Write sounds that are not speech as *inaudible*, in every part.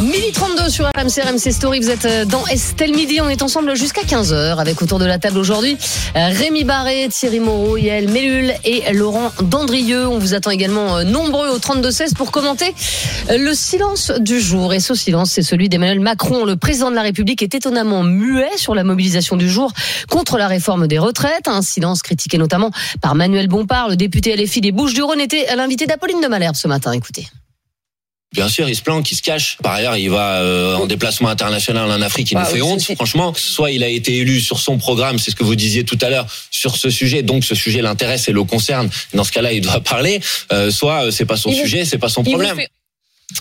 Midi 32 sur RMC, RMC Story. Vous êtes euh, dans Estelle Midi. On est ensemble jusqu'à 15h avec autour de la table aujourd'hui euh, Rémi Barré, Thierry Moreau, Yael Mellul et Laurent Dandrieux. On vous attend également euh, nombreux au 32-16 pour commenter le silence du jour. Et ce silence, c'est celui d'Emmanuel Macron. Le président de la République est étonnamment muet sur la mobilisation du jour contre la réforme des retraites. Un silence critiqué notamment par Manuel Bompard, le député LFI des Bouches-du-Rhône, était l'invité d'Apolline de Malherbe ce matin. Écoutez. Bien sûr, il se planque, il se cache. Par ailleurs, il va euh, en déplacement international en Afrique, il Ah, nous fait oui, honte. Franchement, soit il a été élu sur son programme, c'est ce que vous disiez tout à l'heure, sur ce sujet, donc ce sujet l'intéresse et le concerne. Dans ce cas-là, il doit parler. Euh, soit euh, c'est pas son Il sujet, c'est pas son Il problème. fait-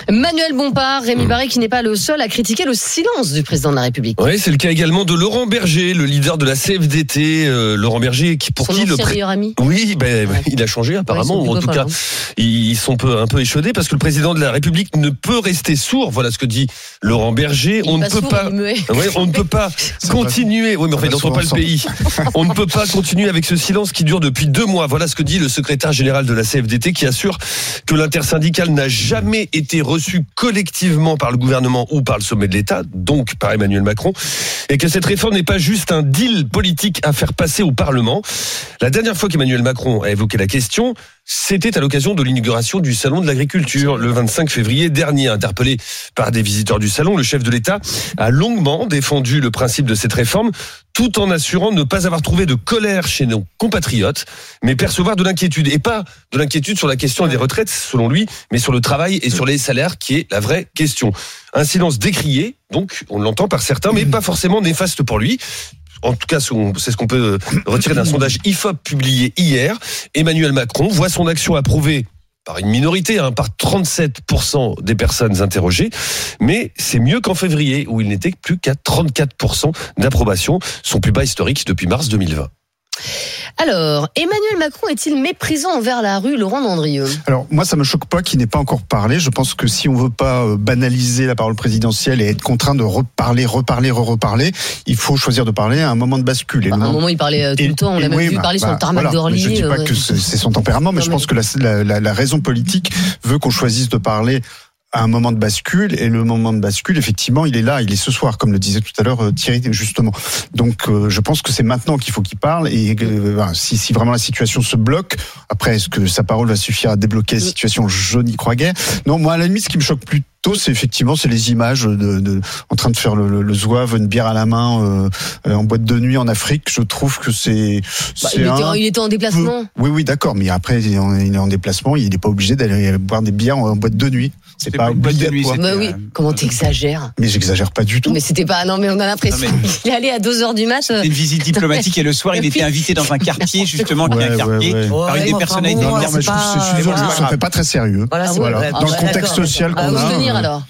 Manuel Bompard, Rémi Barré qui n'est pas le seul à critiquer le silence du président de la République. Oui, c'est le cas également de Laurent Berger, le leader de la CFDT. euh, Laurent Berger, qui pour Son qui le pré- meilleur ami. Oui, ben, il a changé apparemment, Ouais, ou en tout cas, pas, ils sont peu, un peu échaudés parce que le président de la République ne peut rester sourd. Voilà ce que dit Laurent Berger. Il on ne peut sourd, pas. *laughs* Ouais, on ne peut pas *laughs* continuer. Oui, mais pas le pays. *laughs* On ne peut pas continuer avec ce silence qui dure depuis deux mois. Voilà ce que dit le secrétaire général de la CFDT qui assure que l'intersyndicale n'a jamais été reçu collectivement par le gouvernement ou par le sommet de l'État, donc par Emmanuel Macron, et que cette réforme n'est pas juste un deal politique à faire passer au Parlement. La dernière fois qu'Emmanuel Macron a évoqué la question, c'était à l'occasion de l'inauguration du Salon de l'agriculture, le 25 février dernier. Interpellé par des visiteurs du Salon, le chef de l'État a longuement défendu le principe de cette réforme, tout en assurant ne pas avoir trouvé de colère chez nos compatriotes, mais percevoir de l'inquiétude. Et pas de l'inquiétude sur la question des retraites, selon lui, mais sur le travail et sur les salaires, qui est la vraie question. Un silence décrié, donc on l'entend par certains, mais pas forcément néfaste pour lui. En tout cas, c'est ce qu'on peut retirer d'un sondage IFOP publié hier. Emmanuel Macron voit son action approuvée par une minorité, hein, par 37% des personnes interrogées, mais c'est mieux qu'en février, où il n'était plus qu'à 34% d'approbation, son plus bas historique depuis mars 2020. Alors, Emmanuel Macron est-il méprisant envers la rue Laurent Dandrieux Alors moi, ça me choque pas qu'il n'ait pas encore parlé. Je pense que si on veut pas euh, banaliser la parole présidentielle et être contraint de reparler, reparler, re-reparler, il faut choisir de parler à un moment de bascule. Bah, À un moment- il parlait euh, tout Et- le temps. On l'a même oui, vu bah, parler sur bah, le tarmac voilà. d'Orly. Je dis pas euh, que c'est son tempérament, mais Non, je mais- pense que la, la- la- la raison politique veut qu'on choisisse de parler à un moment de bascule et le moment de bascule effectivement il est là il est ce soir comme le disait tout à l'heure euh, Thierry justement donc euh, je pense que c'est maintenant qu'il faut qu'il parle et euh, si, si vraiment la situation se bloque après est-ce que sa parole va suffire à débloquer la situation? Je n'y crois guère non moi à la limite ce qui me choque plutôt c'est effectivement c'est les images de, de en train de faire le, le, le zouave une bière à la main euh, euh, en boîte de nuit en Afrique je trouve que c'est bah, il, un il était en déplacement. oui, oui, d'accord, mais après, il est en- il est en déplacement, il n'est pas obligé d'aller boire des bières en boîte de nuit. C'est C'était pas pas une boîte de c'était- Bah oui, euh, comment t'exagères Mais j'exagère pas du tout. Mais c'était pas. Non, mais on a l'impression mais- *laughs* qu'il est allé à 2h du mat. euh, Une visite diplomatique et le soir, il était invité dans un quartier justement qui est Ouais, un quartier par une des personnalités. Non, mais je trouve pas- que ça fait pas très sérieux. Dans Ah, le bah, contexte social Ah, qu'on a. se tenir euh, alors.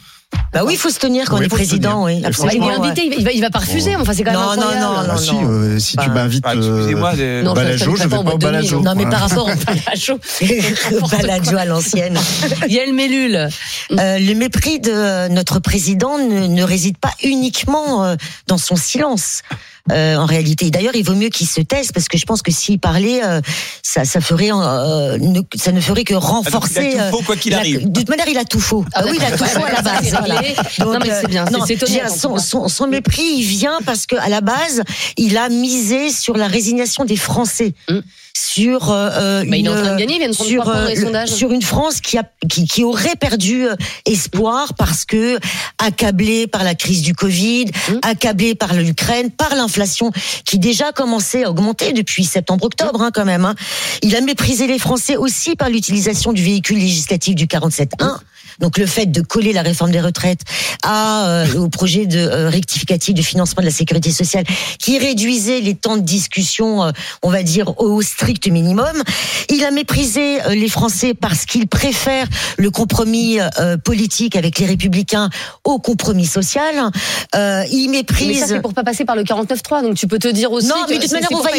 Bah oui, il faut se tenir quand on est président, oui, Bah, il est invité, il va, il va pas refuser. Enfin, c'est quand même Non, non, non, Ah non. si, euh, si tu Bah, m'invites bah, euh, excusez-moi Non, Balajo, je vais pas au. Balajo. Non, mais par rapport au Balajo. *laughs* Balajo à l'ancienne. Yael Mellul. Euh, le mépris de notre président ne, ne réside pas uniquement euh, dans son silence. Euh, en réalité, d'ailleurs, il vaut mieux qu'il se taise parce que je pense que s'il parlait, euh, ça, ça ferait, euh, ne- ça ne ferait que Ah, donc, renforcer. il a euh, tout faux quoi qu'il la- arrive. De toute manière, il a tout faux. Ah, Ah oui, il a tout faux à la base. Voilà. réglé. Non, mais c'est bien, non, son, son, son mépris, il vient parce que à la base, il a misé sur la résignation des Français. Mm. Sur euh, euh, Bah, il est en une- train de gagner, il vient de prendre sur, trois points dans les euh, le- sondages. sur une France qui, a, qui, qui aurait perdu espoir parce que accablée par la crise du Covid, Mm. accablée par l'Ukraine, par l'inflation qui déjà commençait à augmenter depuis septembre-octobre hein, quand même. hein. Il a méprisé les Français aussi par l'utilisation du véhicule législatif du 47.1. Donc le fait de coller la réforme des retraites à euh, au projet de euh, rectificatif de financement de la sécurité sociale qui réduisait les temps de discussion, on va dire au strict minimum. Il a méprisé euh, les Français parce qu'il préfère le compromis euh, politique avec les Républicains au compromis social. Euh, il Mais ça, méprise. c'est pour pas passer par le 49.3. Donc tu peux te dire aussi. Non, que mais de toute manière, on va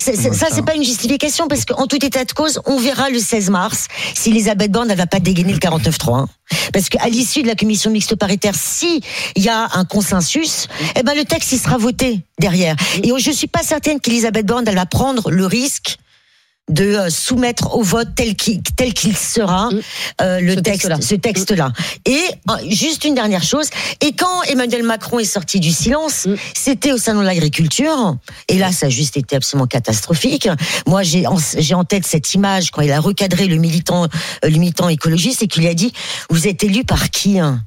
ça, c'est pas une justification parce qu'en tout état de cause, on verra le 16 mars si Elisabeth Borne, va pas dégainer le 49-3. Parce qu'à l'issue de la commission mixte paritaire, si il y a un consensus, eh ben le texte il sera voté derrière. Et je suis pas certaine qu'Elisabeth Borne elle va prendre le risque de euh, soumettre au vote tel qu'il tel qu'il sera Mm. euh, le Ce texte, texte-là. ce texte-là. Et euh, juste une dernière chose. Et quand Emmanuel Macron est sorti du silence, Mm. c'était au salon de l'agriculture. Et là, ça a juste été absolument catastrophique. Moi, j'ai en, j'ai en tête cette image quand il a recadré le militant, euh, le militant écologiste et qu'il lui a dit Vous êtes élu par qui hein?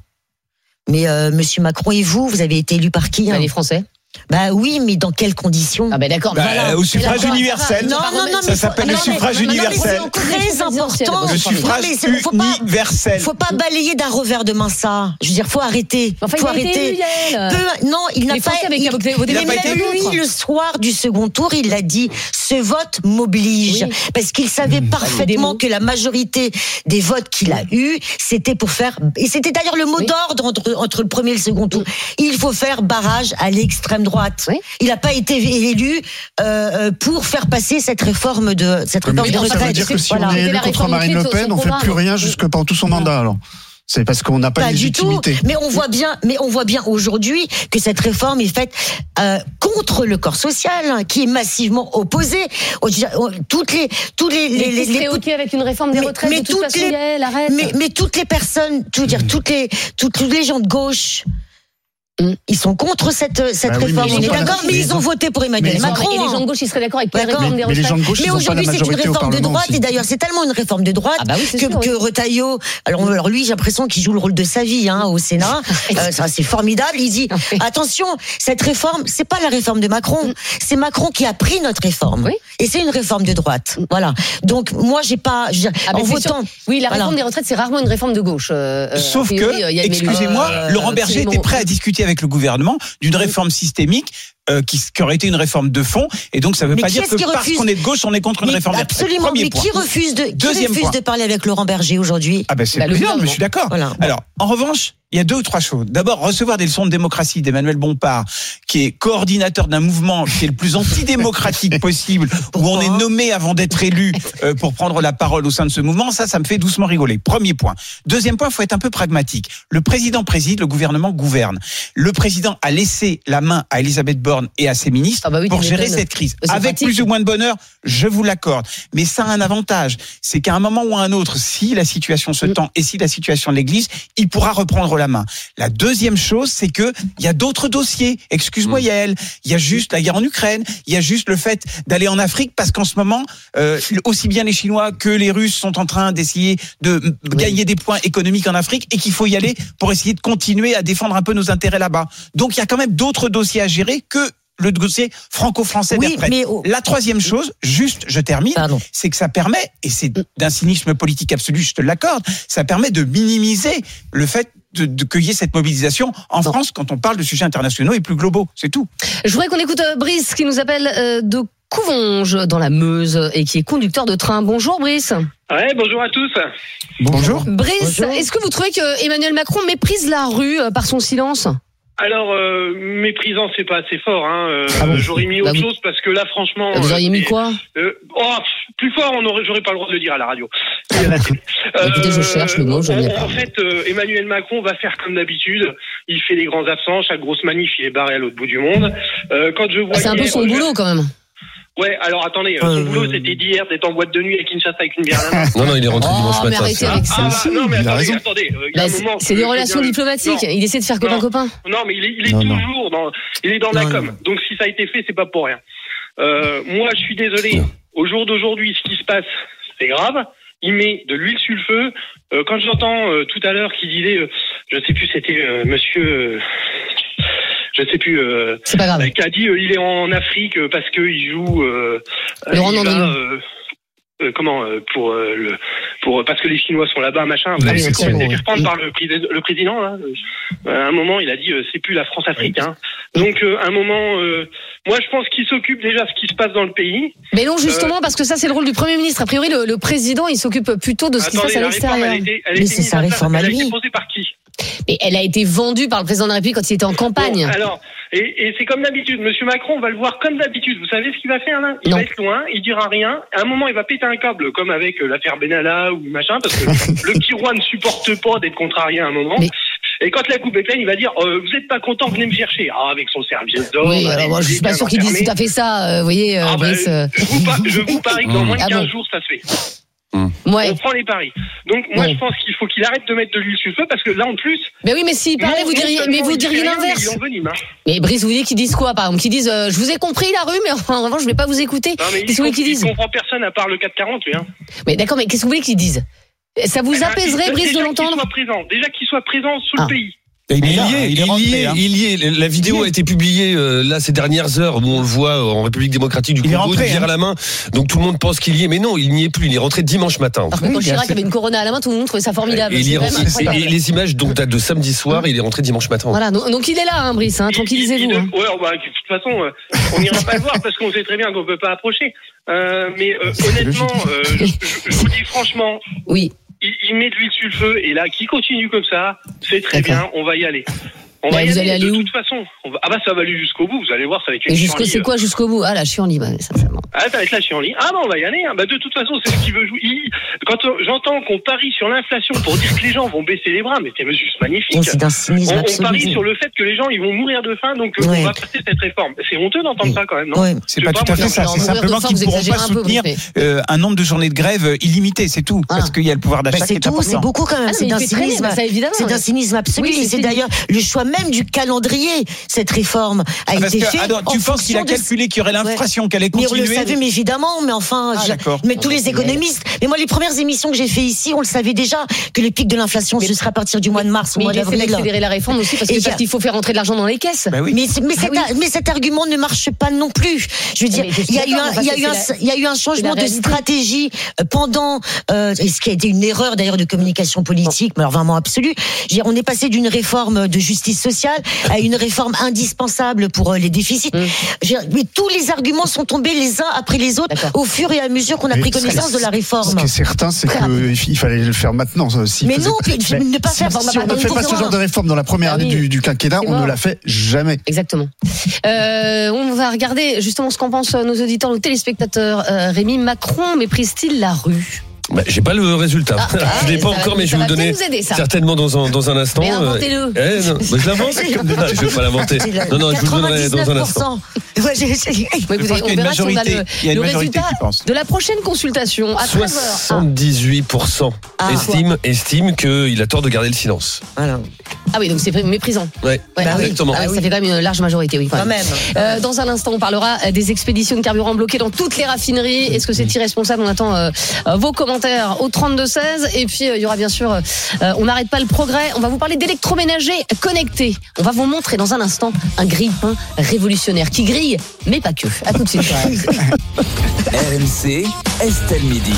Mais euh, Monsieur Macron et vous, vous avez été élu par qui Bah, hein les Français. Bah oui, mais dans quelles conditions Ah ben d'accord. Bah, Voilà. au suffrage universel. Non, non, non, Ça s'appelle le suffrage universel. c'est très important. Le suffrage faut pas- universel. faut pas balayer d'un revers de main ça. Je veux dire, faut arrêter. Enfin, faut il a été arrêter. Peu- non, il n'a pas. Avaient il- mais pour même quelqu'un d'autre. lui, le soir du second tour, il l'a dit. Ce vote m'oblige Oui. parce qu'il savait Des parfaitement que la majorité des votes qu'il a eus, c'était pour faire. Et c'était d'ailleurs le mot d'ordre entre, entre le premier et le second tour. Il faut faire barrage à l'extrême droite. Oui. Il n'a pas été élu euh, euh, pour faire passer cette réforme de cette réforme de ça veut retraite. dire que si Voilà. on est élu contre Marine Le Pen, on fait plus rien jusque pendant tout son mandat alors. C'est parce qu'on n'a pas, Pas de du tout. légitimité. Mais on voit bien, mais on voit bien aujourd'hui que cette réforme est faite euh, contre le corps social, hein, qui est massivement opposé. Veux Toutes les, tous les, les, Mais les- les- ok avec une réforme des Mais- retraites mais de toute toutes façon, les- Yael, mais, mais toutes les personnes, tout Hmm. dire, toutes les, toutes, toutes les gens de gauche. Mm. Ils sont contre cette, cette Bah oui, réforme. ils on est d'accord, mais ils ont voté pour Emmanuel Macron. Et les gens de gauche, ils seraient d'accord avec la D'accord. réforme des Mais retraites. aujourd'hui, c'est une réforme de droite, aussi. et d'ailleurs, c'est tellement une réforme de droite Ah bah que, sûr, oui. que Retailleau, alors, alors lui, j'ai l'impression qu'il joue le rôle de sa vie hein, au Sénat. *laughs* Euh, c'est formidable. Il dit attention, cette réforme, c'est pas la réforme de Macron, c'est Macron qui a pris notre réforme, Oui. et c'est une réforme de droite. Voilà. Donc moi, j'ai pas, je veux dire, Ah, en votant. Oui, la Voilà. réforme des retraites, c'est rarement une réforme de gauche. euh, euh, Sauf que, excusez-moi, euh, Laurent Berger était prêt à discuter avec le gouvernement d'une réforme systémique euh, qui, qui aurait été une réforme de fond. Et donc, ça ne veut Mais pas dire que parce refuse qu'on est de gauche, on est contre une Mais réforme absolument. Premier Mais point. qui refuse de, qui Deuxième refuse point. de parler avec Laurent Berger aujourd'hui? Ah ben c'est Bah, le président, je suis d'accord. Voilà. Alors, en revanche, il y a deux ou trois choses. D'abord, recevoir des leçons de démocratie d'Emmanuel Bompard, qui est coordinateur d'un mouvement qui est le plus antidémocratique *laughs* possible, où on est nommé avant d'être élu euh, pour prendre la parole au sein de ce mouvement. Ça, ça me fait doucement rigoler. Premier point. Deuxième point, il faut être un peu pragmatique. Le président préside, le gouvernement gouverne. Le président a laissé la main à Elisabeth Borne et à ses ministres Ah bah oui, pour gérer cette crise. Avec pratique. plus ou moins de bonheur, je vous l'accorde. Mais ça a un avantage, c'est qu'à un moment ou à un autre, si la situation se Mm. tend et si la situation de l'Église, il pourra reprendre la main. La deuxième chose, c'est que il y a d'autres dossiers. Excuse-moi, Yael. Il y a juste la guerre en Ukraine. Il y a juste le fait d'aller en Afrique parce qu'en ce moment, euh, aussi bien les Chinois que les Russes sont en train d'essayer de gagner des points économiques en Afrique et qu'il faut y aller pour essayer de continuer à défendre un peu nos intérêts là-bas. Donc il y a quand même d'autres dossiers à gérer que le dossier franco-français Oui, oh, La troisième chose, juste, je termine, c'est que ça permet, et c'est d'un cynisme politique absolu, je te l'accorde, ça permet de minimiser le fait de, de cueillir cette mobilisation en Non. France quand on parle de sujets internationaux et plus globaux. C'est tout. Je voudrais qu'on écoute euh, Brice qui nous appelle euh, de Couvonges dans la Meuse et qui est conducteur de train. Bonjour Brice. Ouais, bonjour à tous. Bonjour. Brice, est-ce que vous trouvez que Emmanuel Macron méprise la rue euh, par son silence? Alors, euh, méprisant, c'est pas assez fort. Hein. Euh, Ah bon J'aurais mis Bah, autre vous- chose parce que là, franchement. Vous euh, auriez mis c'est- quoi euh, oh, Plus fort, on aurait, j'aurais pas le droit de le dire à la radio. Écoutez, je cherche le mot, je en, l'ai pas. en fait, euh, Emmanuel Macron va faire comme d'habitude. Il fait les grands absents. Chaque grosse manif, il est barré à l'autre bout du monde. Euh, quand je vois C'est un peu son boulot quand même. Ouais, alors attendez, euh, son Euh, boulot, c'était d'hier d'être en boîte de nuit à Kinshasa avec une bière à la main. *laughs* Non, non, il est rentré Oh, dimanche mais matin. arrêtez ça. avec ça. Ah, bah, non, mais il attendez, attendez. euh, il y a Bah, un c'est- moment, c'est je des relations diplomatiques. Non. Il essaie de faire copain-copain. Non, mais il est, il est Non, non. toujours dans, il est dans la com. non. Donc si ça a été fait, c'est pas pour rien. Euh, moi, je suis désolé. Au jour d'aujourd'hui, ce qui se passe, c'est grave. Il met de l'huile sur le feu. Euh, quand j'entends euh, tout à l'heure qu'il disait, euh, je sais plus, c'était euh, Monsieur, euh, je sais plus, euh, C'est pas grave. qui a dit, euh, il est en Afrique euh, parce qu'il joue. Euh, Laurent il va, Dandrieux. euh, euh, comment euh, pour euh, le pour parce que les Chinois sont là-bas machin Ah comment il s'est fait oui. reprendre par le, président- le président là Euh, à un moment il a dit euh, c'est plus la France Afrique hein. donc euh, à un moment euh, moi je pense qu'il s'occupe déjà de ce qui se passe dans le pays Mais non, justement, parce que ça, c'est le rôle du Premier ministre. A priori, le, le président, il s'occupe plutôt de ce qui se passe à l'extérieur. Mais c'est sa réforme à elle a été lui. posée par qui? Mais elle a été vendue par le président de la République quand il était en campagne. Bon, alors, et, et c'est comme d'habitude. Monsieur Macron, on va le voir comme d'habitude. Vous savez ce qu'il va faire là? Il Non. va être loin, il dira rien. À un moment, il va péter un câble, comme avec euh, l'affaire Benalla ou machin, parce que *laughs* le petit roi ne supporte pas d'être contrarié à un moment. Mais- Et quand la coupe est pleine, il va dire euh, Vous êtes pas content, venez me chercher. Ah, avec son serviette d'or. oui, alors moi, je suis pas sûr qu'il dise tout à fait ça. euh, vous voyez, euh, Ah, bah, Brice. euh, je, vous par- je vous parie que dans *laughs* moins de Ah 15 bon. jours, ça se fait. Ouais. On prend les paris. Donc, moi, Ouais. je pense qu'il faut qu'il arrête de mettre de l'huile sur le feu, parce que là, en plus. Mais oui, mais s'il parlait, vous diriez, mais vous diriez l'inverse. Hein. Mais Brice, vous voulez qu'ils disent quoi, par exemple? Qu'ils disent, euh, je vous ai compris la rue, mais en revanche, je vais pas vous écouter. Non, mais il, Qu'est-ce que vous voulez qu'ils il disent? comprend personne à part le 440, lui. Hein. Mais d'accord, mais qu'est-ce que vous voulez qu'ils disent? Ça vous Eh ben, apaiserait, Brice, de déjà l'entendre? Déjà qu'il soit présent sous Ah. le pays. Il y là, est, il est il rentré, y est, hein. il y est. La vidéo a été publiée euh, là ces dernières heures où on le voit en République démocratique du Il est Congo, rentré, bière hein. à la main. Donc tout le monde pense qu'il y est, mais non, il n'y est plus. Il est rentré dimanche matin. Alors que quand Oui, Chirac avait une corona à la main, tout le monde trouvait ça formidable. Et, est rentré- incroyable. et- et les images donc datent de samedi soir. Il est rentré dimanche matin. Voilà, donc, donc il est là, hein, Brice, hein, Il- tranquillisez-vous. il- hein. Ouais, bah, de toute façon, euh, on n'ira pas le voir parce qu'on sait très bien qu'on peut pas approcher. Euh, mais euh, honnêtement, euh, je- je vous dis franchement, Oui, il, il met de l'huile sur le feu et là, qui continue comme ça, c'est très bien, on va y aller. On Bah, va y vous aller, allez aller de où toute façon. On va- Ah bah ça va aller jusqu'au bout, vous allez voir, ça va être une jusqu'au, chienlit, c'est quoi jusqu'au bout? Ah, là, je suis en libre, sincèrement. Ah, ça va être la chienlit. Ah bah on va y aller. hein. Bah, de toute façon, c'est ce qu'il veut jouer. Il- Quand j'entends qu'on parie sur l'inflation pour dire que les gens vont baisser les bras, mais c'est juste magnifique. Oh, C'est d'un cynisme On, on parie sur le fait que les gens ils vont mourir de faim, donc euh, Ouais. on va passer cette réforme. C'est honteux d'entendre ça quand même, non? Ouais. C'est pas sais tout pas, à fait ça. C'est simplement qu'ils ne pourront pas soutenir euh, un nombre de journées de grève illimité, c'est tout. Ah. Parce qu'il y a le pouvoir Bah, d'achat qui c'est est beaucoup quand même. Ah, c'est d'un cynisme. bah, absolu. C'est d'ailleurs le choix même du calendrier. Cette réforme a Ah, été faite. tu en penses qu'il a de- calculé qu'il y aurait l'inflation, qu'elle allait Mais on le continuer savait, mais évidemment, mais enfin, Ah, je- mais tous les économistes. Mais moi, les premières émissions que j'ai fait ici, on le savait déjà que le pic de l'inflation, ce serait à partir du mois de mars, au Mais mois d'avril. d'accélérer la réforme aussi parce qu'il faut faire rentrer de l'argent dans les caisses. Bah oui. Mais, c'est- mais, Ah cet, mais cet argument ne marche pas non plus. Je veux dire, il y a eu un, changement de stratégie euh, pendant, euh, et ce qui a été une erreur d'ailleurs de communication politique, mais alors vraiment absolue. Dire, on est passé d'une réforme de justice sociale à une réforme indispensable pour euh, les déficits. Mm. Dire, mais tous les arguments sont tombés les uns après les autres au fur et à mesure qu'on a Mais pris ce- connaissance de la Ce réforme. qui est certain, c'est qu'il fallait le faire maintenant. s'il Mais faisait non, mais ne pas si, faire- si bah, on ne fait pas ce genre de réforme dans la première Ah année du, du quinquennat, on ne l'a fait jamais. Exactement. Euh, on va regarder justement ce qu'en pensent nos auditeurs, nos téléspectateurs. Euh, Rémi Macron méprise-t-il la rue? Bah, J'ai pas le résultat. Ah, *laughs* je l'ai pas ça encore, mais je vais vous donner aider, certainement dans un, dans un instant. Mais Euh, inventez-le. eh, non, *laughs* bah, je l'invente. Non, je vais pas l'inventer. Non, non, je vous le donnerai dans un instant. 99%. Ouais, j'ai- j'ai- Oui, Je écoutez, pense qu'il y a on verra si on a le, Il y a une le majorité résultat qui pense. de la prochaine consultation à 13h. 78% Ah. estiment, estiment qu'il a tort de garder le silence. Voilà. Ah oui, donc c'est méprisant. Ouais, Ouais, ah oui. exactement. Ah oui, Ça fait quand même une large majorité, oui. quand Quand même. Euh, dans un instant, on parlera des expéditions de carburant bloquées dans toutes les raffineries. Est-ce que c'est irresponsable? On attend euh, vos commentaires au 32-16. Et puis, euh, il y aura bien sûr, euh, on n'arrête pas le progrès. On va vous parler d'électroménager connecté. On va vous montrer dans un instant un grille-pain révolutionnaire qui grille, mais pas que. À tout de suite. *laughs* RMC, Estelle Midi.